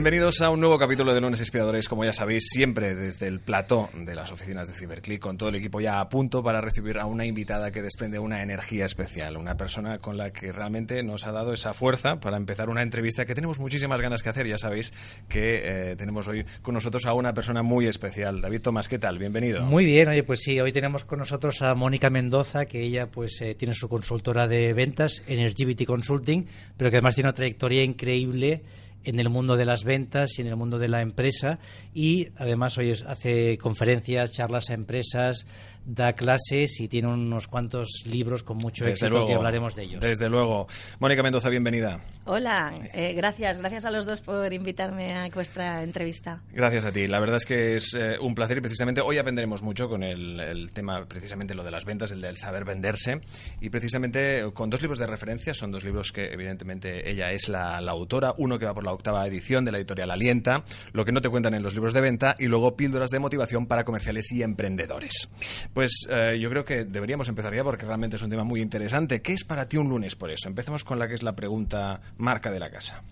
Bienvenidos a un nuevo capítulo de Lunes Inspiradores, como ya sabéis, siempre desde el plató de las oficinas de Ciberclick, con todo el equipo ya a punto para recibir a una invitada que desprende una energía especial, una persona con la que realmente nos ha dado esa fuerza para empezar una entrevista que tenemos muchísimas ganas que hacer. Ya sabéis que eh, tenemos hoy con nosotros a una persona muy especial. David Tomás, ¿qué tal? Bienvenido. Muy bien, oye, pues sí, hoy tenemos con nosotros a Mónica Mendoza, que ella pues eh, tiene su consultora de ventas, Energivity Consulting, pero que además tiene una trayectoria increíble en el mundo de las ventas y en el mundo de la empresa. Y además hoy hace conferencias, charlas a empresas, da clases y tiene unos cuantos libros con mucho éxito que hablaremos de ellos. Desde luego. Mónica Mendoza, bienvenida. Hola, eh, gracias. Gracias a los dos por invitarme a vuestra entrevista. Gracias a ti. La verdad es que es eh, un placer y precisamente hoy aprenderemos mucho con el, tema, precisamente lo de las ventas, el del saber venderse y precisamente con dos libros de referencia. Son dos libros que evidentemente ella es la, autora. Uno que va por la octava edición de la editorial Alienta, lo que no te cuentan en los libros de venta y luego píldoras de motivación para comerciales y emprendedores. Pues eh, yo creo que deberíamos empezar ya porque realmente es un tema muy interesante. ¿Qué es para ti un lunes por eso? Empecemos con la que es la pregunta marca de la casa.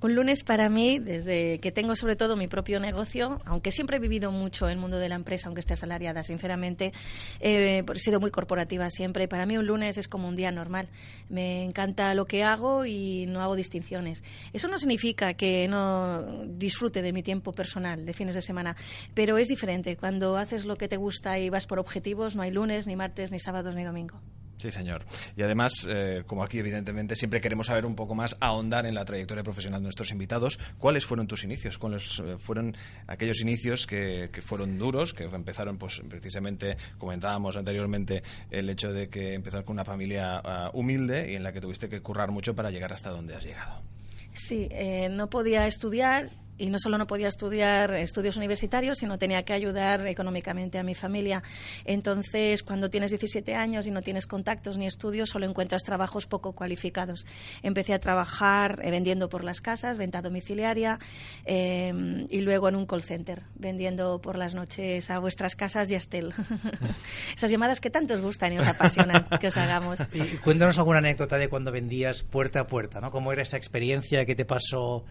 Un lunes para mí, desde que tengo sobre todo mi propio negocio, aunque siempre he vivido mucho el mundo de la empresa, aunque esté asalariada, sinceramente, eh, he sido muy corporativa siempre. Para mí un lunes es como un día normal. Me encanta lo que hago y no hago distinciones. Eso no significa que no disfrute de mi tiempo personal de fines de semana, pero es diferente. Cuando haces lo que te gusta y vas por objetivos, no hay lunes, ni martes, ni sábados, ni domingo. Sí, señor. Y además, eh, como aquí evidentemente siempre queremos saber un poco más, ahondar en la trayectoria profesional de nuestros invitados, ¿cuáles fueron tus inicios? ¿Cuáles eh, fueron aquellos inicios que, fueron duros, que empezaron, pues precisamente, comentábamos anteriormente, el hecho de que empezaron con una familia ah, humilde y en la que tuviste que currar mucho para llegar hasta donde has llegado? Sí, eh, no podía estudiar y no solo no podía estudiar estudios universitarios, sino tenía que ayudar económicamente a mi familia. Entonces, cuando tienes 17 años y no tienes contactos ni estudios, solo encuentras trabajos poco cualificados. Empecé a trabajar eh, vendiendo por las casas, venta domiciliaria, eh, y luego en un call center, vendiendo por las noches a vuestras casas y a Estel. Esas llamadas que tanto os gustan y os apasionan que os hagamos. Y cuéntanos alguna anécdota de cuando vendías puerta a puerta, ¿no? ¿Cómo era esa experiencia? ¿Qué te pasó?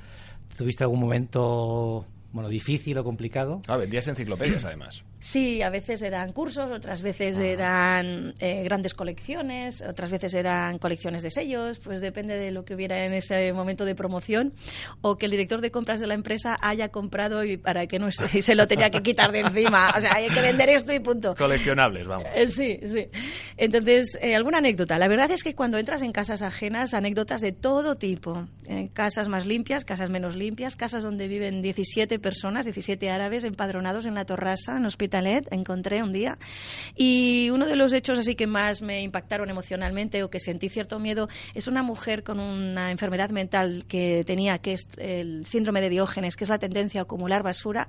¿Tuviste algún momento bueno, difícil o complicado? Ah, vendías enciclopedias además. Sí, a veces eran cursos, otras veces ah. eran eh, grandes colecciones, otras veces eran colecciones de sellos, pues depende de lo que hubiera en ese momento de promoción o que el director de compras de la empresa haya comprado y para que no y se lo tenía que quitar de encima. O sea, hay que vender esto y punto. Coleccionables, vamos. Eh, sí, sí. Entonces, eh, alguna anécdota. La verdad es que cuando entras en casas ajenas, anécdotas de todo tipo. En casas más limpias, casas menos limpias, casas donde viven 17 personas, 17 árabes empadronados en la Torrasa, en hospital encontré un día. Y uno de los hechos así que más me impactaron emocionalmente o que sentí cierto miedo es una mujer con una enfermedad mental que tenía, que es el síndrome de Diógenes, que es la tendencia a acumular basura.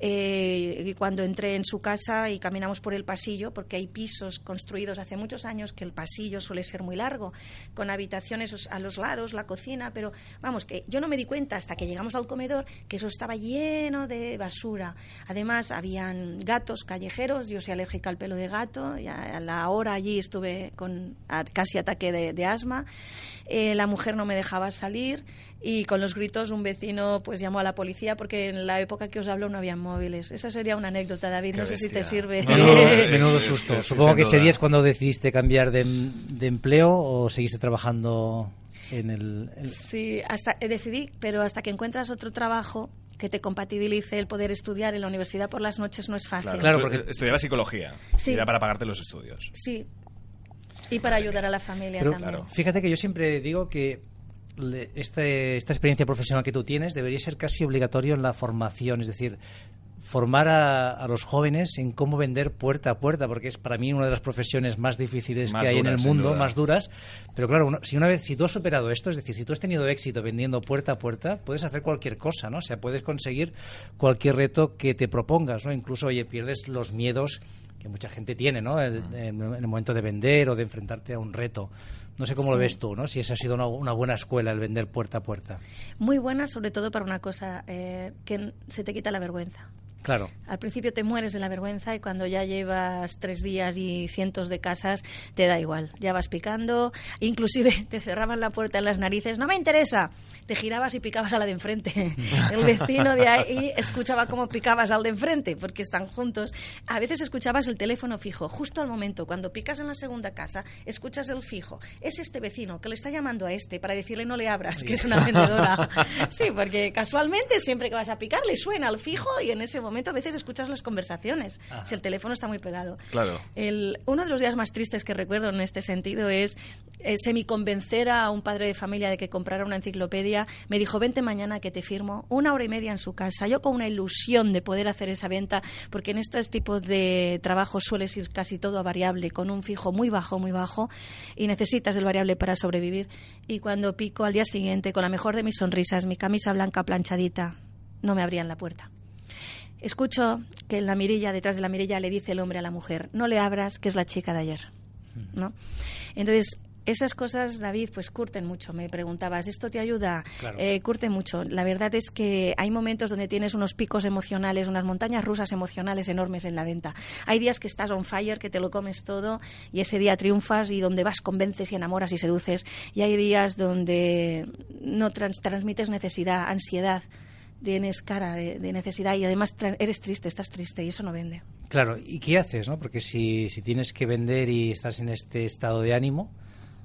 Eh, y cuando entré en su casa y caminamos por el pasillo, porque hay pisos construidos hace muchos años que el pasillo suele ser muy largo, con habitaciones a los lados, la cocina, pero vamos, que yo no me di cuenta hasta que llegamos al comedor que eso estaba lleno de basura. Además, habían gatos callejeros, yo soy alérgica al pelo de gato, y a la hora allí estuve con casi ataque de, asma, eh, la mujer no me dejaba salir y con los gritos un vecino pues llamó a la policía porque en la época que os hablo no había móviles. Esa sería una anécdota, David, no sé si te sirve. menudo susto. Supongo que ese día es cuando decidiste cambiar de, empleo o seguiste trabajando en el, Sí, hasta, eh, decidí, pero hasta que encuentras otro trabajo que te compatibilice el poder estudiar en la universidad por las noches no es fácil. Claro, porque estudiaba psicología. Sí. Era para pagarte los estudios. Sí. Y para ayudar a la familia también. Fíjate que yo siempre digo que este, esta experiencia profesional que tú tienes debería ser casi obligatorio en la formación. Es decir, formar a, los jóvenes en cómo vender puerta a puerta, porque es para mí una de las profesiones más difíciles que hay en el mundo, más duras. Pero claro, si una vez, si tú has superado esto, es decir, si tú has tenido éxito vendiendo puerta a puerta, puedes hacer cualquier cosa, ¿no? O sea, puedes conseguir cualquier reto que te propongas, ¿no? Incluso, oye, pierdes los miedos que mucha gente tiene, ¿no? En, en el momento de vender o de enfrentarte a un reto. No sé cómo lo ves tú, ¿no? Si esa ha sido una, una buena escuela el vender puerta a puerta. Muy buena, sobre todo para una cosa, eh, que se te quita la vergüenza. Claro. Al principio te mueres de la vergüenza y cuando ya llevas tres días y cientos de casas, te da igual. Ya vas picando, inclusive te cerraban la puerta en las narices. No me interesa. Te girabas y picabas a la de enfrente. El vecino de ahí escuchaba cómo picabas al de enfrente, porque están juntos. A veces escuchabas el teléfono fijo. Justo al momento, cuando picas en la segunda casa, escuchas el fijo. Es este vecino que le está llamando a este para decirle no le abras, que es una vendedora. Sí, porque casualmente siempre que vas a picar le suena el fijo y en ese momento a veces escuchas las conversaciones, si el teléfono está muy pegado. Claro. El, uno de los días más tristes que recuerdo en este sentido es eh, semiconvencer a un padre de familia de que comprara una enciclopedia. Me dijo, vente mañana que te firmo. Una hora y media en su casa. Yo con una ilusión de poder hacer esa venta, porque en estos tipos de trabajos sueles ir casi todo a variable, con un fijo muy bajo, muy bajo, y necesitas el variable para sobrevivir. Y cuando pico al día siguiente, con la mejor de mis sonrisas, mi camisa blanca planchadita, no me abrían la puerta. Escucho que en la mirilla, detrás de la mirilla, le dice el hombre a la mujer, no le abras, que es la chica de ayer. ¿No? Entonces, esas cosas, David, pues curten mucho. Me preguntabas, ¿esto te ayuda? Claro. Eh, curte mucho. La verdad es que hay momentos donde tienes unos picos emocionales, unas montañas rusas emocionales enormes en la venta. Hay días que estás on fire, que te lo comes todo y ese día triunfas y donde vas convences y enamoras y seduces. Y hay días donde no trans- transmites necesidad, ansiedad, tienes cara de, de necesidad y además eres triste, estás triste y eso no vende. Claro, ¿y qué haces, no? Porque si, si tienes que vender y estás en este estado de ánimo,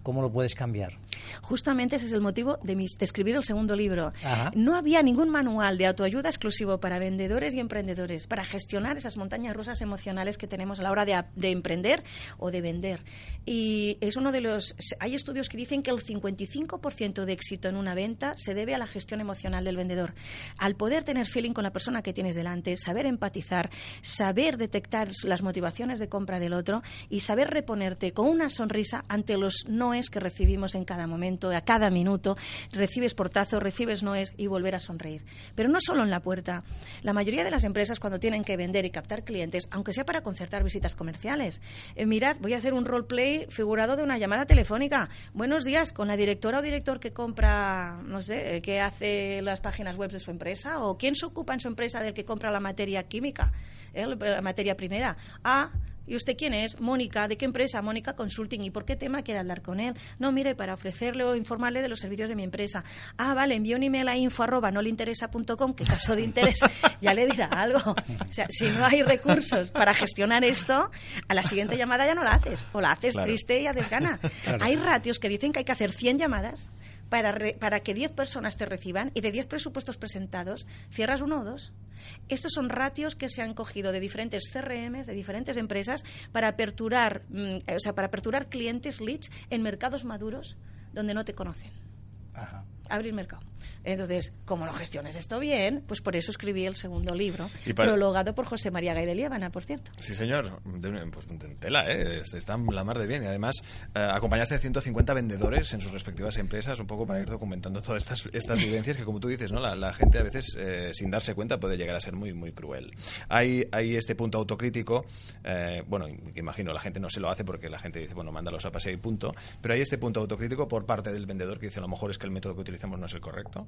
¿cómo lo puedes cambiar? Justamente ese es el motivo de, mis- de escribir el segundo libro. Ajá. No había ningún manual de autoayuda exclusivo para vendedores y emprendedores, para gestionar esas montañas rusas emocionales que tenemos a la hora de emprender o de vender. Y es uno de los. Hay estudios que dicen que el 55% de éxito en una venta se debe a la gestión emocional del vendedor. Al poder tener feeling con la persona que tienes delante, saber empatizar, saber detectar las motivaciones de compra del otro y saber reponerte con una sonrisa ante los noes que recibimos en cada momento, a cada minuto. Recibes portazos, recibes noes y volver a sonreír. Pero no solo en la puerta. La mayoría de las empresas, cuando tienen que vender y captar clientes, aunque sea para concertar visitas comerciales, eh, mirad, voy a hacer un roleplay figurado de una llamada telefónica. Buenos días, con la directora o director que compra, no sé, eh, que hace las páginas web de su empresa, o quién se ocupa en su empresa del que compra la materia química, eh, la materia primera. Ah, ¿Y usted quién es? Mónica. ¿De qué empresa? Mónica Consulting. ¿Y por qué tema quiere hablar con él? No, mire, para ofrecerle o informarle de los servicios de mi empresa. Ah, vale, envío un email a info arroba no le interesa.com, que caso de interés ya le dirá algo. O sea, si no hay recursos para gestionar esto, a la siguiente llamada ya no la haces. O la haces Claro. triste y haces gana. Claro. Hay ratios que dicen que hay que hacer 100 llamadas para, re- para que 10 personas te reciban y de 10 presupuestos presentados, cierras uno o dos. Estos son ratios que se han cogido de diferentes CRMs, de diferentes empresas, para aperturar, mm, o sea, para aperturar clientes, leads, en mercados maduros donde no te conocen. Ajá. Abrir mercado. Entonces, como no gestiones esto bien, pues por eso escribí el segundo libro, para- prologado por José María Gay de Liébana, por cierto. Sí, señor. De- pues tela, ¿eh? Es- Está la mar de bien. Y además, eh, acompañaste a 150 vendedores en sus respectivas empresas, un poco para ir documentando todas estas, estas vivencias que, como tú dices, ¿no? La, la gente a veces, eh, sin darse cuenta, puede llegar a ser muy, muy cruel. Hay, hay este punto autocrítico. eh, bueno, imagino, la gente no se lo hace porque la gente dice, bueno, mándalos a paseo y punto. Pero hay este punto autocrítico por parte del vendedor que dice, a lo mejor es que el método que utilizamos no es el correcto.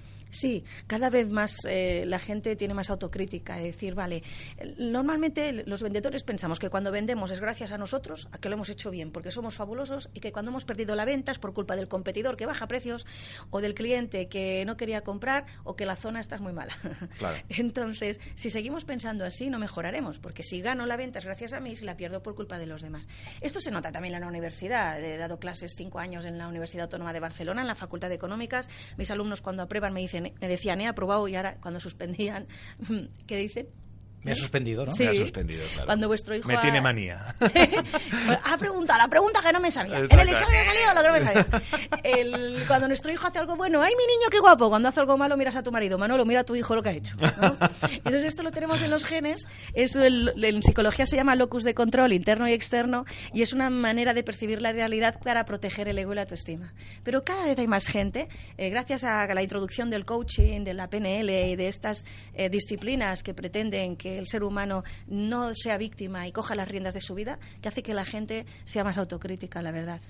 Sí, cada vez más eh, la gente tiene más autocrítica, de decir, vale, normalmente los vendedores pensamos que cuando vendemos es gracias a nosotros, a que lo hemos hecho bien, porque somos fabulosos, y que cuando hemos perdido la venta es por culpa del competidor que baja precios, o del cliente que no quería comprar, o que la zona está muy mala. Claro. Entonces, si seguimos pensando así, no mejoraremos, porque si gano la venta es gracias a mí, si la pierdo por culpa de los demás. Esto se nota también en la universidad. He dado clases cinco años en la Universidad Autónoma de Barcelona, en la Facultad de Económicas. Mis alumnos cuando aprueban me dicen, me decían, he aprobado y ahora cuando suspendían, ¿qué dicen? Me ha suspendido, ¿no? Sí. Me ha suspendido, claro. Cuando vuestro hijo Me ha- tiene manía. ha preguntado la pregunta que no me sabía. En el Exacto. examen ha salido lo que no me sabía. El- cuando nuestro hijo hace algo bueno, ¡ay, mi niño, qué guapo! Cuando hace algo malo, miras a tu marido. Manolo, mira a tu hijo lo que ha hecho. ¿no? Entonces, esto lo tenemos en los genes. Es el- en psicología se llama locus de control, interno y externo, y es una manera de percibir la realidad para proteger el ego y la autoestima. Pero cada vez hay más gente, eh, gracias a la introducción del coaching, de la PNL y de estas eh, disciplinas que pretenden que el ser humano no sea víctima y coja las riendas de su vida, que hace que la gente sea más autocrítica, la verdad.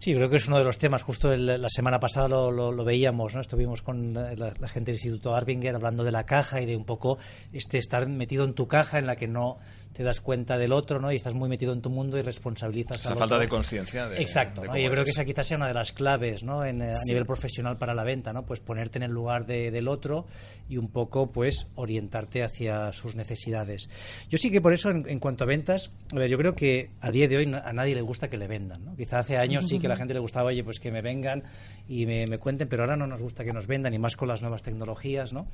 Sí, creo que es uno de los temas. Justo la semana pasada lo, veíamos, ¿no? Estuvimos con la, la, gente del Instituto Arbinger hablando de la caja y de un poco este estar metido en tu caja en la que no te das cuenta del otro, ¿no? Y estás muy metido en tu mundo y responsabilizas Esa falta de conciencia. Exacto. Yo creo que esa quizás sea una de las claves, ¿no? En, a nivel profesional para la venta, ¿no? Pues ponerte en el lugar del otro y un poco, pues, orientarte hacia sus necesidades. Yo sí que por eso, en, cuanto a ventas, a ver, yo creo que a día de hoy a nadie le gusta que le vendan, ¿no? Quizá hace años sí que a la gente le gustaba, oye, pues que me vengan y me, me cuenten, pero ahora no nos gusta que nos vendan, y más con las nuevas tecnologías, ¿no?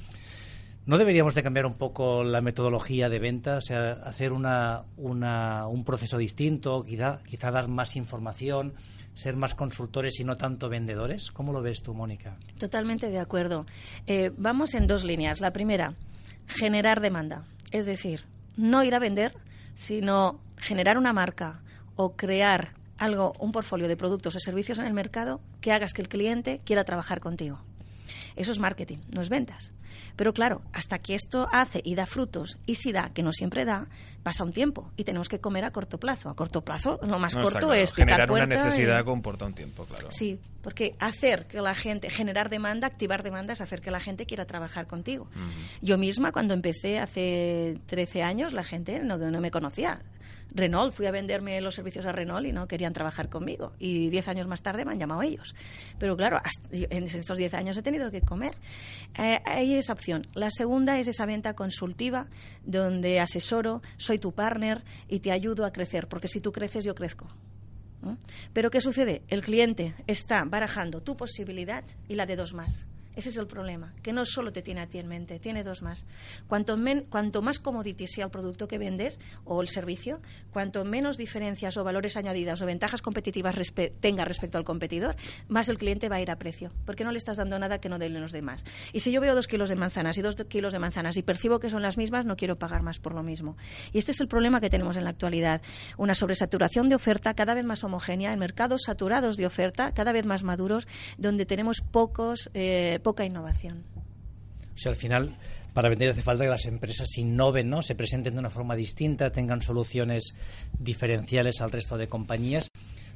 ¿No deberíamos de cambiar un poco la metodología de venta? O sea, hacer una, un proceso distinto, quizá, quizá dar más información, ser más consultores y no tanto vendedores. ¿Cómo lo ves tú, Mónica? Totalmente de acuerdo. Eh, vamos en dos líneas. La primera, generar demanda. Es decir, no ir a vender, sino generar una marca o crear algo, un portfolio de productos o servicios en el mercado que hagas que el cliente quiera trabajar contigo. Eso es marketing, no es ventas. Pero claro, hasta que esto hace y da frutos, y si da, que no siempre da, pasa un tiempo y tenemos que comer a corto plazo. A corto plazo, lo más corto es picar Generar una necesidad comporta un tiempo, claro. Sí, porque hacer que la gente, generar demanda, activar demanda es hacer que la gente quiera trabajar contigo. Yo misma, cuando empecé hace 13 años, la gente no, no me conocía. Renault, fui a venderme los servicios a Renault y no querían trabajar conmigo. Y diez años más tarde me han llamado ellos. Pero claro, en estos diez años he tenido que comer. Eh, hay esa opción. La segunda es esa venta consultiva, donde asesoro, soy tu partner y te ayudo a crecer, porque si tú creces, yo crezco. Pero ¿qué sucede? El cliente está barajando tu posibilidad y la de dos más. Ese es el problema, que no solo te tiene a ti en mente, tiene dos más. Cuanto, cuanto más commodity sea el producto que vendes o el servicio, cuanto menos diferencias o valores añadidos o ventajas competitivas tenga respecto al competidor, más el cliente va a ir a precio, porque no le estás dando nada que no den los demás. Y si yo veo dos kilos de manzanas y dos kilos de manzanas y percibo que son las mismas, no quiero pagar más por lo mismo. Y este es el problema que tenemos en la actualidad, una sobresaturación de oferta cada vez más homogénea, en mercados saturados de oferta, cada vez más maduros, donde tenemos pocos eh, poca innovación. O sea, al final, para vender hace falta que las empresas innoven, ¿no? Se presenten de una forma distinta, tengan soluciones diferenciales al resto de compañías.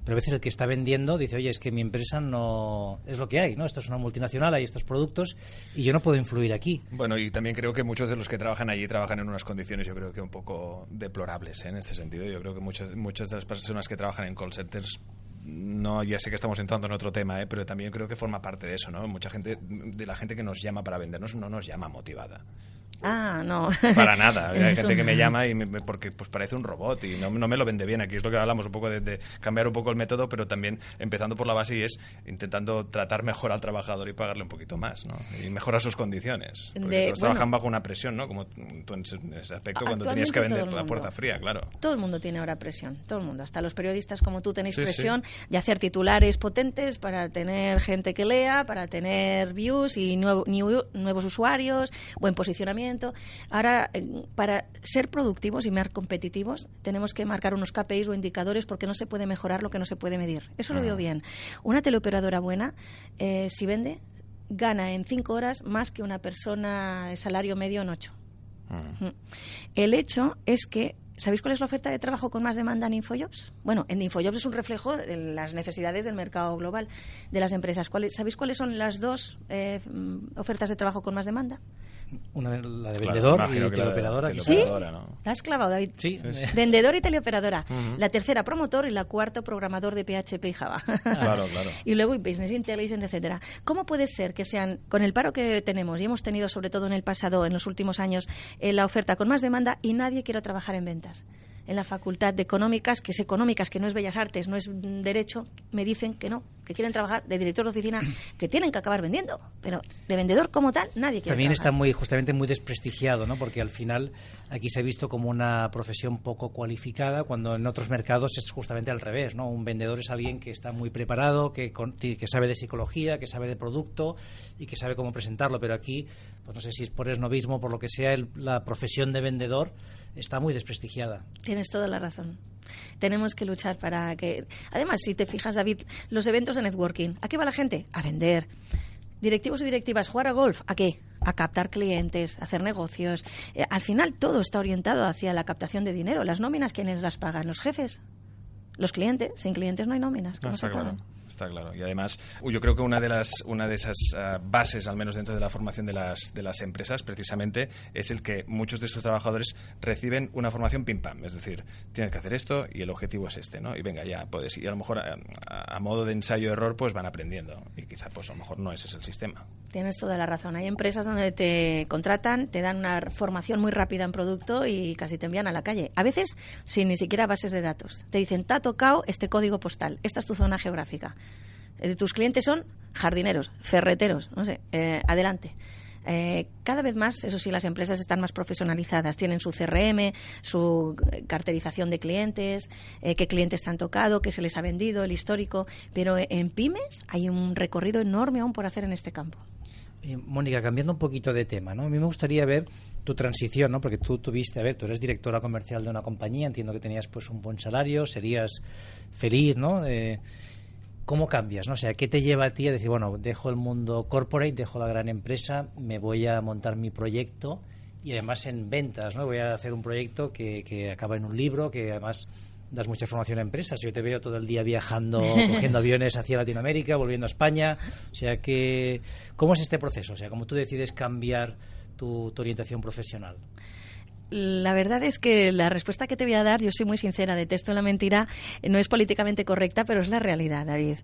Pero a veces el que está vendiendo dice, oye, es que mi empresa no es lo que hay, ¿no? Esto es una multinacional, hay estos productos y yo no puedo influir aquí. Bueno, y también creo que muchos de los que trabajan allí trabajan en unas condiciones, yo creo que un poco deplorables ¿eh? en este sentido. Yo creo que muchas, muchas de las personas que trabajan en call centers no, ya sé que estamos entrando en otro tema, ¿eh? pero también creo que forma parte de eso, ¿no? Mucha gente, de la gente que nos llama para vendernos, no nos llama motivada. Ah, no. Para nada. Hay gente que me llama y porque pues parece un robot y no, me lo vende bien. Aquí es lo que hablamos un poco de, cambiar un poco el método, pero también empezando por la base y es intentando tratar mejor al trabajador y pagarle un poquito más, ¿no? Y mejorar sus condiciones. Porque todos trabajan bajo una presión, ¿no? Como tú en ese aspecto cuando tenías que vender la puerta fría, claro. Todo el mundo tiene ahora presión, todo el mundo. Hasta los periodistas como tú tenéis presión de hacer titulares potentes para tener gente que lea, para tener views y nuevos usuarios, buen posicionamiento. Ahora para ser productivos y más competitivos, tenemos que marcar unos KPIs o indicadores porque no se puede mejorar lo que no se puede medir. Eso lo veo bien. Una teleoperadora buena, eh, si vende, gana en cinco horas más que una persona de salario medio en ocho. El hecho es que ¿Sabéis cuál es la oferta de trabajo con más demanda en Infojobs? Bueno, en Infojobs es un reflejo de las necesidades del mercado global de las empresas. ¿Sabéis cuáles son las dos eh, ofertas de trabajo con más demanda? Una, la de vendedor y teleoperadora. ¿Sí? ¿La has clavado, David? Sí. Vendedor y teleoperadora. La tercera, promotor y la cuarta, programador de PHP y Java. claro, claro. Y luego Business Intelligence, etcétera. ¿Cómo puede ser que sean, con el paro que tenemos y hemos tenido sobre todo en el pasado, en los últimos años, eh, la oferta con más demanda y nadie quiera trabajar en ventas? En la Facultad de Económicas, que es Económicas, que no es Bellas Artes, no es Derecho, me dicen que no, que quieren trabajar de director de oficina, que tienen que acabar vendiendo. Pero de vendedor como tal, nadie quiere También está muy, justamente muy desprestigiado, ¿no? Porque al final aquí se ha visto como una profesión poco cualificada, cuando en otros mercados es justamente al revés, ¿no? Un vendedor es alguien que está muy preparado, que, que sabe de psicología, que sabe de producto y que sabe cómo presentarlo. Pero aquí, pues no sé si es por esnovismo, por lo que sea, la profesión de vendedor está muy desprestigiada. Tienes toda la razón. Tenemos que luchar para que... Además, si te fijas, David, los eventos de networking, ¿a qué va la gente? A vender. directivos y directivas, jugar a golf, ¿a qué? A captar clientes, a hacer negocios. Eh, al final todo está orientado hacia la captación de dinero. Las nóminas, ¿quiénes las pagan? Los jefes. Los clientes. Sin clientes no hay nóminas. No, está claro. Está claro. Y además, yo creo que una de las una de esas ah, bases, al menos dentro de la formación de las, de las empresas, precisamente, es el que muchos de estos trabajadores reciben una formación pim pam. Es decir, tienes que hacer esto y el objetivo es este, ¿no? Y venga, ya puedes. Y a lo mejor a, modo de ensayo-error, pues van aprendiendo. Y quizá, pues a lo mejor no ese es el sistema. Tienes toda la razón. Hay empresas donde te contratan, te dan una formación muy rápida en producto y casi te envían a la calle. A veces sin ni siquiera bases de datos. Te dicen, te ha tocado este código postal, esta es tu zona geográfica. Eh, tus clientes son jardineros, ferreteros, no sé, eh, adelante. Eh, cada vez más, eso sí, las empresas están más profesionalizadas. Tienen su CRM, su carterización de clientes, qué clientes te han tocado, qué se les ha vendido, el histórico. Pero en pymes hay un recorrido enorme aún por hacer en este campo. Mónica, cambiando un poquito de tema, ¿no? A mí me gustaría ver tu transición, ¿no? Porque tú tuviste, a ver, tú eres directora comercial de una compañía, entiendo que tenías pues un buen salario, serías feliz, ¿no? ¿Cómo cambias? ¿no? O sea, ¿qué te lleva a ti a decir, bueno, dejo el mundo corporate, dejo la gran empresa, me voy a montar mi proyecto y además en ventas, ¿no? Voy a hacer un proyecto que, que acaba en un libro, que además das mucha formación a empresas. Yo te veo todo el día viajando, cogiendo aviones hacia Latinoamérica, volviendo a España. O sea, que, ¿cómo es este proceso? O sea, ¿cómo tú decides cambiar tu orientación profesional? La verdad es que la respuesta que te voy a dar, yo soy muy sincera, detesto la mentira, no es políticamente correcta, pero es la realidad, David.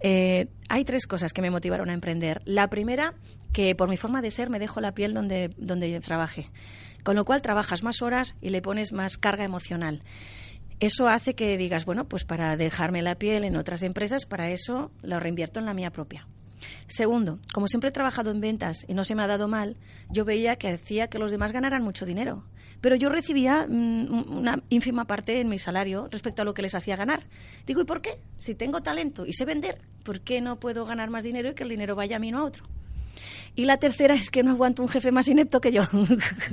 Eh, hay tres cosas que me motivaron a emprender. La primera, que por mi forma de ser me dejo la piel donde, donde yo trabaje, con lo cual trabajas más horas y le pones más carga emocional. Eso hace que digas, bueno, pues para dejarme la piel en otras empresas, para eso lo reinvierto en la mía propia. Segundo, como siempre he trabajado en ventas y no se me ha dado mal, yo veía que hacía que los demás ganaran mucho dinero pero yo recibía mm, una ínfima parte en mi salario respecto a lo que les hacía ganar. Digo, ¿y por qué? Si tengo talento y sé vender, ¿por qué no puedo ganar más dinero y que el dinero vaya a mí no a otro? Y la tercera es que no aguanto un jefe más inepto que yo.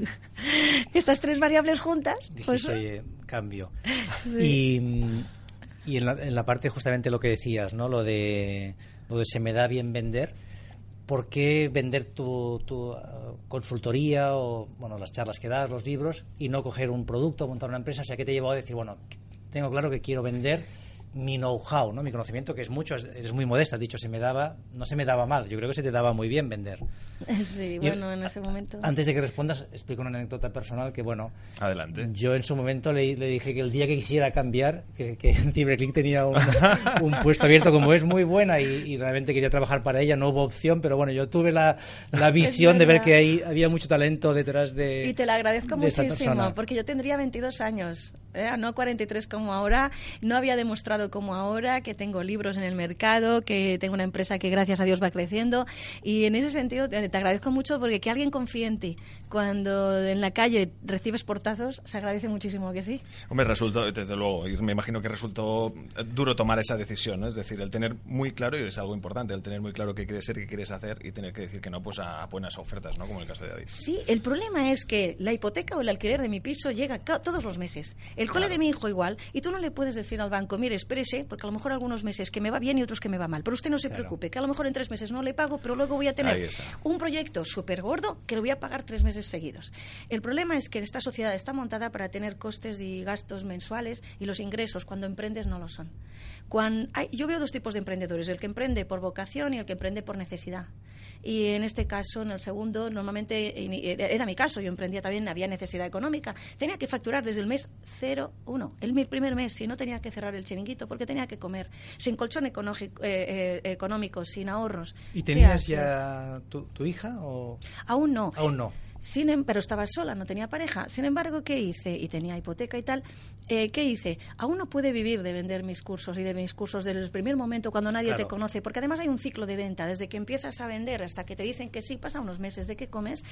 Estas tres variables juntas. pues, oye, cambio. Y, y en, la, en, la, parte justamente lo que decías, ¿no? Lo de, lo de se me da bien vender ¿por qué vender tu, tu, uh, consultoría o bueno, las charlas que das, los libros, y no coger un producto, montar una empresa? O sea, ¿qué te llevó a decir, bueno, tengo claro que quiero vender mi know-how, ¿no? mi conocimiento, que es mucho, es, muy modesto, has dicho, se me daba, no se me daba mal, yo creo que se te daba muy bien vender. Sí, bueno, en ese momento. Antes de que respondas, explico una anécdota personal que, bueno, adelante. Yo en su momento le, le dije que el día que quisiera cambiar, que, que CiberClick tenía un, puesto abierto como es muy buena y, realmente quería trabajar para ella, no hubo opción, pero bueno, yo tuve la, la visión de ver que ahí había mucho talento detrás de. Y te lo agradezco muchísimo, porque yo tendría 22 años, ¿eh? no 43 como ahora, no había demostrado como ahora, que tengo libros en el mercado, que tengo una empresa que gracias a Dios va creciendo. Y en ese sentido te, agradezco mucho porque que alguien confíe en ti cuando en la calle recibes portazos, se agradece muchísimo que sí. Hombre, resultó, desde luego, me imagino que resultó duro tomar esa decisión, es decir, el tener muy claro, y es algo importante, el tener muy claro qué quieres ser, qué quieres hacer y tener que decir que no pues a buenas ofertas, ¿no? como en el caso de David. Sí, el problema es que la hipoteca o el alquiler de mi piso llega todos los meses. El cole de mi hijo igual, y tú no le puedes decir al banco, mire, espérese, porque a lo mejor algunos meses que me va bien y otros que me va mal. Pero usted no se preocupe, que a lo mejor en tres meses no le pago, pero luego voy a tener un proyecto súper gordo que lo voy a pagar tres meses seguidos. El problema es que esta sociedad está montada para tener costes y gastos mensuales y los ingresos cuando emprendes no lo son. Cuando yo veo dos tipos de emprendedores, el que emprende por vocación y el que emprende por necesidad. Y en este caso, en el segundo, normalmente era mi caso, yo emprendía también, había necesidad económica. Tenía que facturar desde el mes 0-1, el primer mes, si no tenía que cerrar el chiringuito porque tenía que comer, sin colchón eh, eh, económico, sin ahorros. ¿Y tenías ya tu, tu hija? O... Aún no. Aún no. Sin, em, pero estaba sola, no tenía pareja. Sin embargo, ¿qué hice? Y tenía hipoteca y tal. Eh, ¿Qué hice? Aún no puede vivir de vender mis cursos y de mis cursos desde el primer momento cuando nadie te conoce, porque además hay un ciclo de venta. Desde que empiezas a vender hasta que te dicen que sí, pasa unos meses de que comes.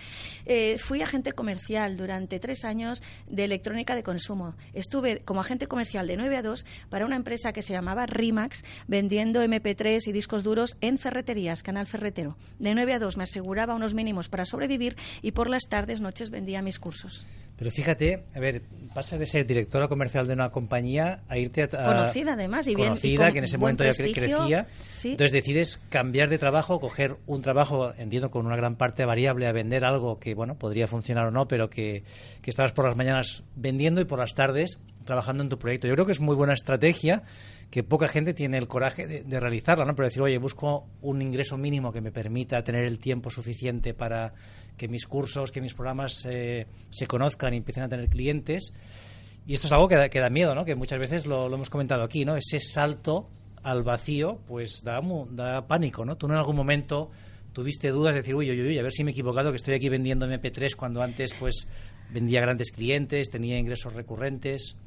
Eh, fui agente comercial durante tres años de electrónica de consumo. Estuve como agente comercial de 9 a 2 para una empresa que se llamaba Rimax, vendiendo MP3 y discos duros en ferreterías, canal ferretero. De 9 a 2 me aseguraba unos mínimos para sobrevivir y por las días, tardes, noches vendía mis cursos. Pero fíjate, a ver, pasas de ser directora comercial de una compañía a irte a... conocida además y bien conocida que en ese momento ya crecía. entonces decides cambiar de trabajo coger un trabajo entiendo con una gran parte variable a vender algo que bueno podría funcionar o no pero que, que estabas por las mañanas vendiendo y por las tardes trabajando en tu proyecto. Yo creo que es muy buena estrategia que poca gente tiene el coraje de, realizarla, ¿no? Pero decir, oye, busco un ingreso mínimo que me permita tener el tiempo suficiente para que mis cursos, que mis programas eh, se conozcan y empiecen a tener clientes. Y esto es algo que da, miedo, ¿no? Que muchas veces lo, hemos comentado aquí, ¿no? Ese salto al vacío, pues da, da pánico, ¿no? Tú en algún momento tuviste dudas de decir, uy, uy, uy, a ver si me he equivocado, que estoy aquí vendiendo MP3 cuando antes, pues, vendía grandes clientes, tenía ingresos recurrentes.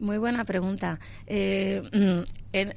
Muy buena pregunta. Eh, mm,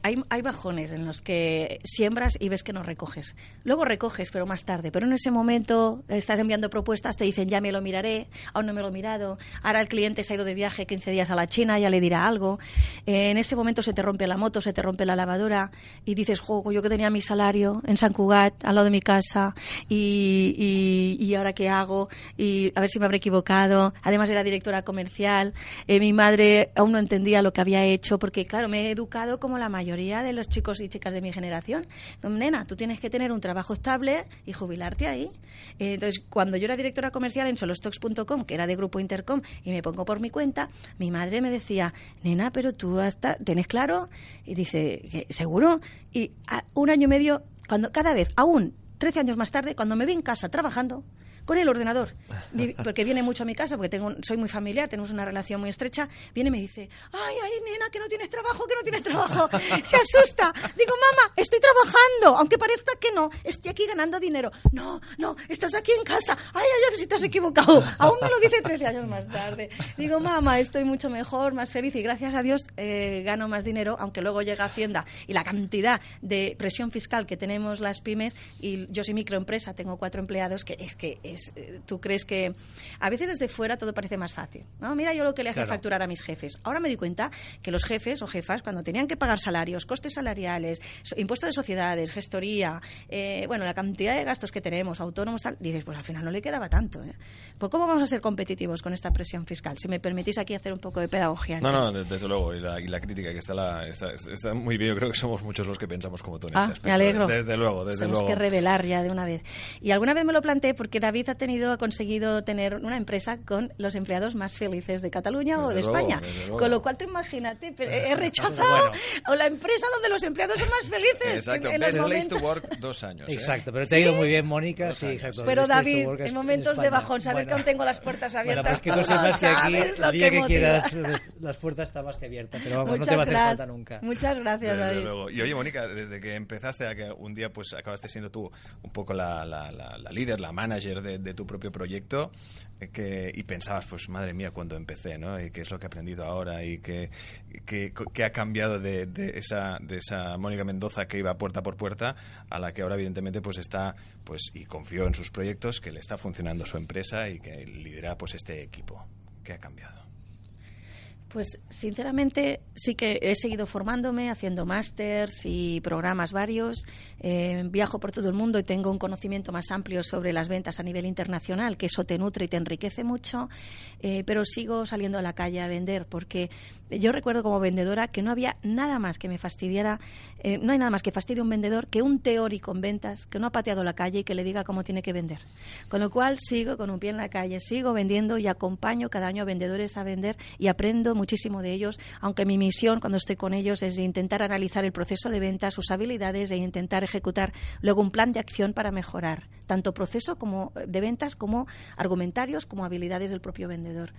hay, bajones en los que siembras y ves que no recoges. Luego recoges, pero más tarde. Pero en ese momento estás enviando propuestas, te dicen ya me lo miraré, aún no me lo he mirado. Ahora el cliente se ha ido de viaje 15 días a la China, ya le dirá algo. Eh, en ese momento se te rompe la moto, se te rompe la lavadora y dices, juego, yo que tenía mi salario en San Cugat, al lado de mi casa, y, y, ahora qué hago, y a ver si me habré equivocado. Además era directora comercial, eh, mi madre aún no entendía lo que había hecho, porque claro, me he educado como la mayoría de los chicos y chicas de mi generación. Nena, tú tienes que tener un trabajo estable y jubilarte ahí. Eh, entonces, cuando yo era directora comercial en solostocks.com, que era de Grupo Intercom, y me pongo por mi cuenta, mi madre me decía, nena, pero tú hasta, ¿tienes claro? Y dice, ¿seguro? Y un año y medio, cuando cada vez, aún 13 años más tarde, cuando me vi en casa trabajando, con el ordenador, porque viene mucho a mi casa, porque tengo, soy muy familiar, tenemos una relación muy estrecha, viene y me dice, ay, ay, nena, que no tienes trabajo, que no tienes trabajo, se asusta. Digo, mamá, estoy trabajando, aunque parezca que no, estoy aquí ganando dinero. No, no, estás aquí en casa, ay, ay, si te has equivocado. Aún me lo dice 13 años más tarde. Digo, mamá, estoy mucho mejor, más feliz y gracias a Dios eh, gano más dinero, aunque luego llega Hacienda y la cantidad de presión fiscal que tenemos las pymes, y yo soy microempresa, tengo cuatro empleados, que es que eh, tú crees que a veces desde fuera todo parece más fácil. ¿no? Mira yo lo que le hace facturar a mis jefes. Ahora me doy cuenta que los jefes o jefas, cuando tenían que pagar salarios, costes salariales, impuestos de sociedades, gestoría, eh, bueno, la cantidad de gastos que tenemos, autónomos, tal, dices, pues al final no le quedaba tanto. ¿eh? ¿Por cómo vamos a ser competitivos con esta presión fiscal? Si me permitís aquí hacer un poco de pedagogía. No, no, desde luego. Y la, crítica que está, la, está, muy bien. Yo creo que somos muchos los que pensamos como tú en ah, este aspecto. Me alegro. Desde luego, desde Tenemos que revelar ya de una vez. Y alguna vez me lo planteé porque David ha tenido ha conseguido tener una empresa con los empleados más felices de Cataluña o de España. Con lo cual, tú imagínate, he rechazado o la empresa donde los empleados son más felices. Exacto, en, Best Place to Work dos años. ¿eh? Exacto, pero te ha ido muy bien, Mónica. Sí, exacto. Pero David, en momentos de bajón, saber que aún tengo las puertas abiertas. Bueno, pues que no sepas que aquí, el día que, quieras, las puertas están más que abiertas. Pero vamos, no te va a hacer falta nunca. Muchas gracias, David. Y oye, Mónica, desde que empezaste a que un día pues acabaste siendo tú un poco la, la, la, líder, la manager de, de tu propio proyecto, eh, que, y pensabas, pues madre mía, cuando empecé, ¿no? Y qué es lo que he aprendido ahora y qué, qué, ha cambiado de, de, esa, de esa Mónica Mendoza que iba puerta por puerta a la que ahora evidentemente pues está, pues y confió en sus proyectos, que le está funcionando su empresa y que lidera pues este equipo. ¿Qué ha cambiado? Pues sinceramente sí que he seguido formándome, haciendo másters y programas varios. Eh, viajo por todo el mundo y tengo un conocimiento más amplio sobre las ventas a nivel internacional, que eso te nutre y te enriquece mucho. Eh, pero sigo saliendo a la calle a vender porque yo recuerdo como vendedora que no había nada más que me fastidiara, eh, no hay nada más que fastidie a un vendedor que un teórico en ventas que no ha pateado la calle y que le diga cómo tiene que vender. Con lo cual sigo con un pie en la calle, sigo vendiendo y acompaño cada año a vendedores a vender y aprendo muchísimo de ellos, aunque mi misión cuando estoy con ellos es intentar analizar el proceso de venta, sus habilidades e intentar ejecutar luego un plan de acción para mejorar tanto proceso como de ventas como argumentarios como habilidades del propio vendedor.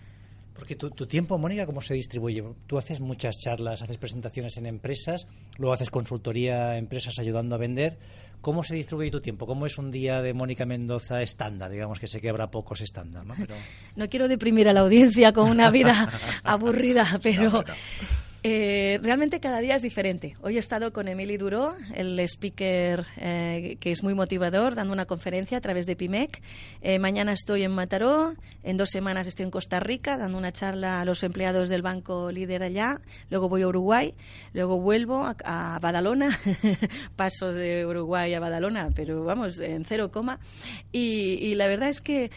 Porque tu, tu, tiempo, Mónica, ¿cómo se distribuye? Tú haces muchas charlas, haces presentaciones en empresas, luego haces consultoría a empresas ayudando a vender. ¿Cómo se distribuye tu tiempo? ¿Cómo es un día de Mónica Mendoza estándar? Digamos que sé que habrá pocos estándar, ¿no? No quiero deprimir a la audiencia con una vida aburrida, pero... Eh, realmente cada día es diferente. Hoy he estado con Emily Duró, el speaker eh, que es muy motivador, dando una conferencia a través de PIMEC. Eh, mañana estoy en Mataró, en dos semanas estoy en Costa Rica dando una charla a los empleados del banco líder allá. Luego voy a Uruguay, luego vuelvo a, Badalona, paso de Uruguay a Badalona, pero vamos, en cero coma. Y, la verdad es que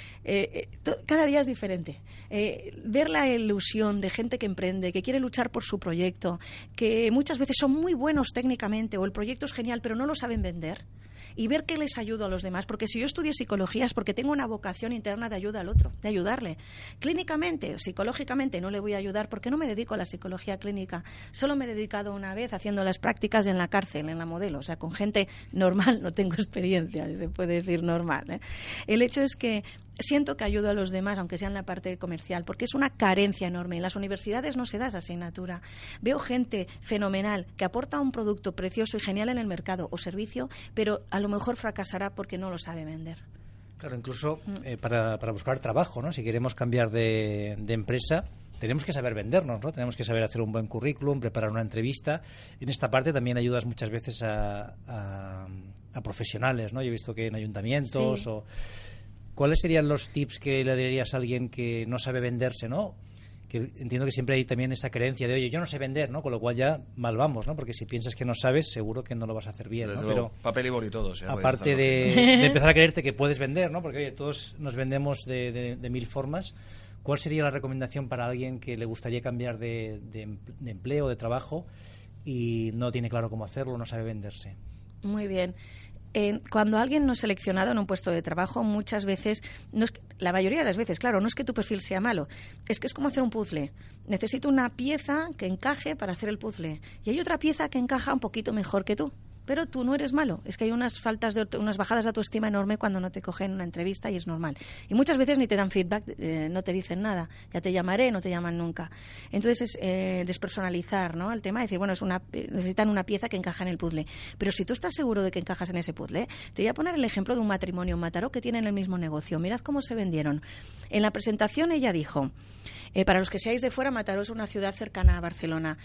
cada día es diferente. Ver la ilusión de gente que emprende, que quiere luchar por su proyecto, que muchas veces son muy buenos técnicamente o el proyecto es genial, pero no lo saben vender y ver qué les ayudo a los demás. Porque si yo estudio psicología es porque tengo una vocación interna de ayuda al otro, de ayudarle. Clínicamente, psicológicamente, no le voy a ayudar porque no me dedico a la psicología clínica. Solo me he dedicado una vez haciendo las prácticas en la cárcel, en la modelo. O sea, con gente normal no tengo experiencia, se puede decir normal. ¿eh? El hecho es que siento que ayudo a los demás, aunque sea en la parte comercial, porque es una carencia enorme. En las universidades no se da esa asignatura. Veo gente fenomenal que aporta un producto precioso y genial en el mercado o servicio, pero a lo mejor fracasará porque no lo sabe vender. Claro, incluso mm. eh, para, para, buscar trabajo, ¿no? Si queremos cambiar de, empresa, tenemos que saber vendernos, ¿no? Tenemos que saber hacer un buen currículum, preparar una entrevista. En esta parte también ayudas muchas veces a, a, profesionales, ¿no? Yo he visto que en ayuntamientos o ¿Cuáles serían los tips que le dirías a alguien que no sabe venderse, no? Que entiendo que siempre hay también esa creencia de, oye, yo no sé vender, ¿no? Con lo cual ya mal vamos, ¿no? Porque si piensas que no sabes, seguro que no lo vas a hacer bien, ¿no? Pero papel y boli todos. aparte de, empezar a creerte que puedes vender, ¿no? Porque, oye, todos nos vendemos de, mil formas. ¿Cuál sería la recomendación para alguien que le gustaría cambiar de, de empleo, de trabajo y no tiene claro cómo hacerlo, no sabe venderse? Muy bien cuando alguien no es seleccionado en un puesto de trabajo, muchas veces, no es, la mayoría de las veces, claro, no es que tu perfil sea malo, es que es como hacer un puzzle. Necesito una pieza que encaje para hacer el puzzle y hay otra pieza que encaja un poquito mejor que tú pero tú no eres malo. Es que hay unas faltas de unas bajadas de autoestima enorme cuando no te cogen una entrevista y es normal. Y muchas veces ni te dan feedback, eh, no te dicen nada. Ya te llamaré, no te llaman nunca. Entonces es eh, despersonalizar, ¿no? El tema de decir, bueno, es una, necesitan una pieza que encaja en el puzzle. Pero si tú estás seguro de que encajas en ese puzzle, te voy a poner el ejemplo de un matrimonio en Mataró que tienen el mismo negocio. Mirad cómo se vendieron. En la presentación ella dijo, eh, para los que seáis de fuera, Mataró es una ciudad cercana a Barcelona.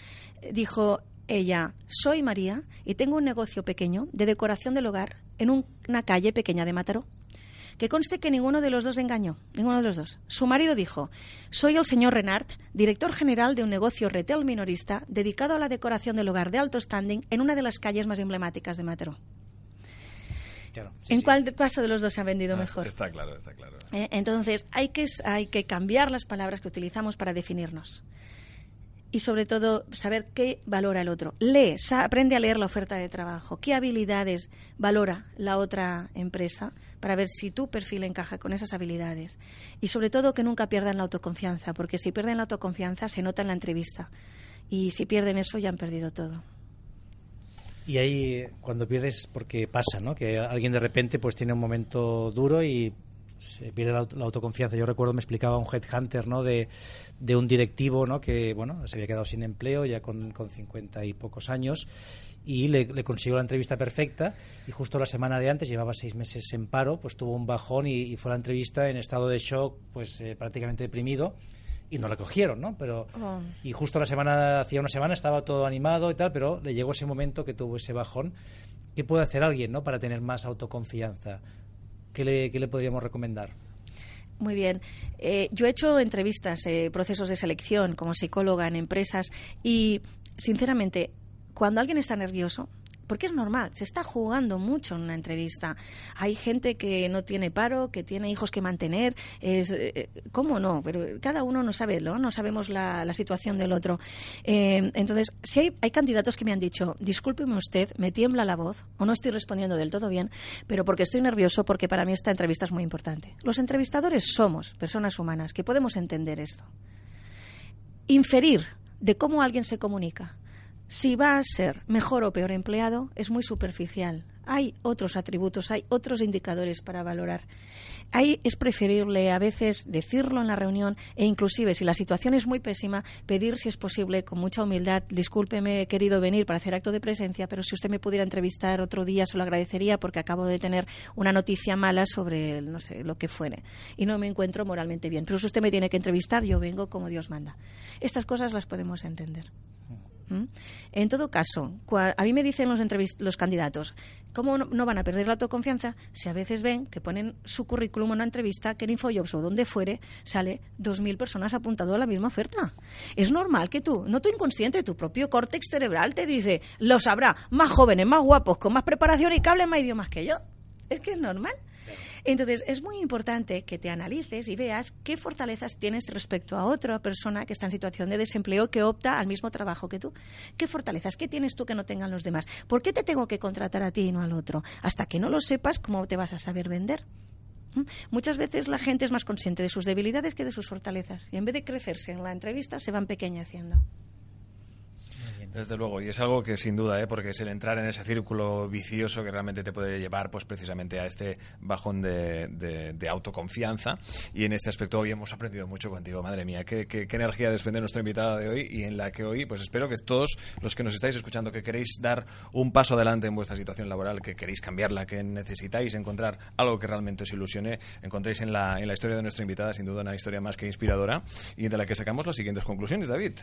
Dijo, ella, soy María y tengo un negocio pequeño de decoración del hogar en una calle pequeña de Mataró. Que conste que ninguno de los dos engañó, ninguno de los dos. Su marido dijo, soy el señor Renard, director general de un negocio retail minorista dedicado a la decoración del hogar de alto standing en una de las calles más emblemáticas de Mataró. ¿En cuál caso de los dos se ha vendido mejor? Está claro, está claro. Eh, entonces, hay que, hay que cambiar las palabras que utilizamos para definirnos y sobre todo saber qué valora el otro. Lee, aprende a leer la oferta de trabajo, qué habilidades valora la otra empresa para ver si tu perfil encaja con esas habilidades. Y sobre todo que nunca pierdan la autoconfianza, porque si pierden la autoconfianza se nota en la entrevista. Y si pierden eso ya han perdido todo. Y ahí cuando pierdes, porque pasa, ¿no? Que alguien de repente pues tiene un momento duro y se pierde la, autoconfianza. Yo recuerdo, me explicaba un headhunter, ¿no? De, de un directivo, ¿no? Que, bueno, se había quedado sin empleo ya con, con 50 y pocos años y le, consiguió la entrevista perfecta y justo la semana de antes, llevaba seis meses en paro, pues tuvo un bajón y, fue a la entrevista en estado de shock, pues eh, prácticamente deprimido y no la cogieron, ¿no? Pero oh. y justo la semana hacía una semana estaba todo animado y tal, pero le llegó ese momento que tuvo ese bajón. ¿Qué puede hacer alguien, no, para tener más autoconfianza? ¿Qué le, podríamos recomendar? Muy bien. Eh, yo he hecho entrevistas, eh, procesos de selección como psicóloga en empresas y, sinceramente, cuando alguien está nervioso, porque es normal, se está jugando mucho en una entrevista. Hay gente que no tiene paro, que tiene hijos que mantener, es, eh, ¿cómo no? Pero cada uno no sabe, ¿no? No sabemos la, situación del otro. Eh, entonces, si hay, hay candidatos que me han dicho, discúlpeme usted, me tiembla la voz, o no estoy respondiendo del todo bien, pero porque estoy nervioso, porque para mí esta entrevista es muy importante. Los entrevistadores somos personas humanas que podemos entender esto. Inferir de cómo alguien se comunica, si va a ser mejor o peor empleado es muy superficial. Hay otros atributos, hay otros indicadores para valorar. Ahí es preferible a veces decirlo en la reunión e inclusive si la situación es muy pésima, pedir si es posible con mucha humildad, discúlpeme, he querido venir para hacer acto de presencia, pero si usted me pudiera entrevistar otro día se lo agradecería porque acabo de tener una noticia mala sobre no sé, lo que fuere y no me encuentro moralmente bien. Pero si usted me tiene que entrevistar, yo vengo como Dios manda. Estas cosas las podemos entender. ¿Mm? En todo caso, a mí me dicen los, los candidatos, ¿cómo no, van a perder la autoconfianza si a veces ven que ponen su currículum en una entrevista que en Infojobs o donde fuere sale 2.000 personas apuntado a la misma oferta? Es normal que tú, no tu inconsciente, tu propio córtex cerebral te dice, lo sabrá, más jóvenes, más guapos, con más preparación y que hablen más idiomas que yo. Es que es normal. Entonces, es muy importante que te analices y veas qué fortalezas tienes respecto a otra persona que está en situación de desempleo que opta al mismo trabajo que tú. ¿Qué fortalezas? ¿Qué tienes tú que no tengan los demás? ¿Por qué te tengo que contratar a ti y no al otro? Hasta que no lo sepas, ¿cómo te vas a saber vender? ¿Mm? Muchas veces la gente es más consciente de sus debilidades que de sus fortalezas y en vez de crecerse en la entrevista se van pequeñaciendo. Desde luego, y es algo que sin duda, ¿eh? porque es el entrar en ese círculo vicioso que realmente te puede llevar pues precisamente a este bajón de, autoconfianza. Y en este aspecto hoy hemos aprendido mucho contigo, madre mía, qué, qué, energía desprende nuestra invitada de hoy y en la que hoy, pues espero que todos los que nos estáis escuchando, que queréis dar un paso adelante en vuestra situación laboral, que queréis cambiarla, que necesitáis encontrar algo que realmente os ilusione, encontréis en la, en la historia de nuestra invitada, sin duda, una historia más que inspiradora y de la que sacamos las siguientes conclusiones, David.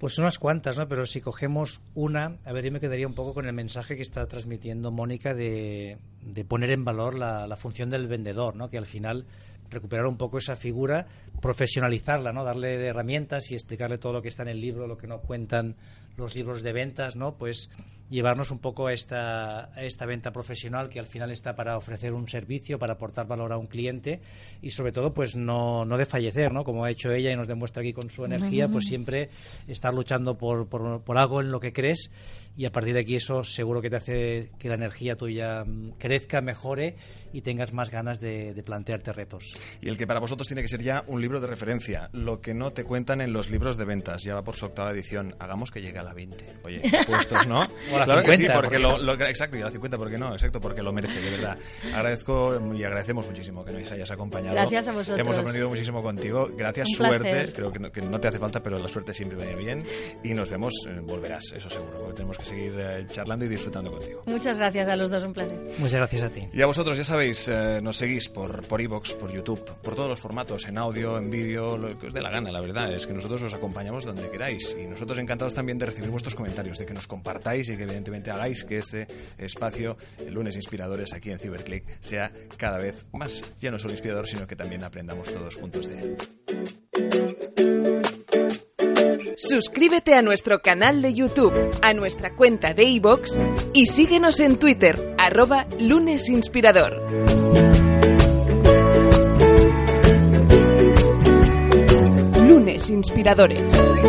Pues unas cuantas, ¿no? Pero si cogemos una, a ver, yo me quedaría un poco con el mensaje que está transmitiendo Mónica de, de poner en valor la, la, función del vendedor, ¿no? Que al final recuperar un poco esa figura, profesionalizarla, ¿no? Darle herramientas y explicarle todo lo que está en el libro, lo que no cuentan los libros de ventas, ¿no? Pues llevarnos un poco a esta, esta venta profesional que al final está para ofrecer un servicio, para aportar valor a un cliente y sobre todo pues no, no desfallecer, ¿no? Como ha hecho ella y nos demuestra aquí con su energía, pues siempre estar luchando por, por, por algo en lo que crees y a partir de aquí eso seguro que te hace que la energía tuya mm, crezca, mejore y tengas más ganas de, de, plantearte retos. Y el que para vosotros tiene que ser ya un libro de referencia, lo que no te cuentan en los libros de ventas, ya va por su octava edición, hagamos que llegue a la 20. Oye, puestos, ¿no? O la claro 50, que sí, porque lo, lo, exacto, y a la 50, ¿por qué no? Exacto, porque lo merece, de verdad. Agradezco y agradecemos muchísimo que nos hayas acompañado. Gracias a vosotros. Hemos aprendido muchísimo contigo. Gracias, un suerte. Placer. Creo que no, que no, te hace falta, pero la suerte siempre viene bien. Y nos vemos, eh, volverás, eso seguro, porque tenemos que seguir eh, charlando y disfrutando contigo. Muchas gracias a los dos, un placer. Muchas gracias a ti. Y a vosotros, ya sabéis, eh, nos seguís por por iVoox, por YouTube, por todos los formatos, en audio, en vídeo, lo que os dé la gana, la verdad. Es que nosotros os acompañamos donde queráis. Y nosotros encantados también de recibir vuestros comentarios, de que nos compartáis y que evidentemente hagáis que este espacio, el lunes inspiradores aquí en Ciberclick, sea cada vez más, ya no solo inspirador, sino que también aprendamos todos juntos de él. Suscríbete a nuestro canal de YouTube, a nuestra cuenta de iVoox y síguenos en Twitter, arroba lunesinspirador. Lunes Inspiradores.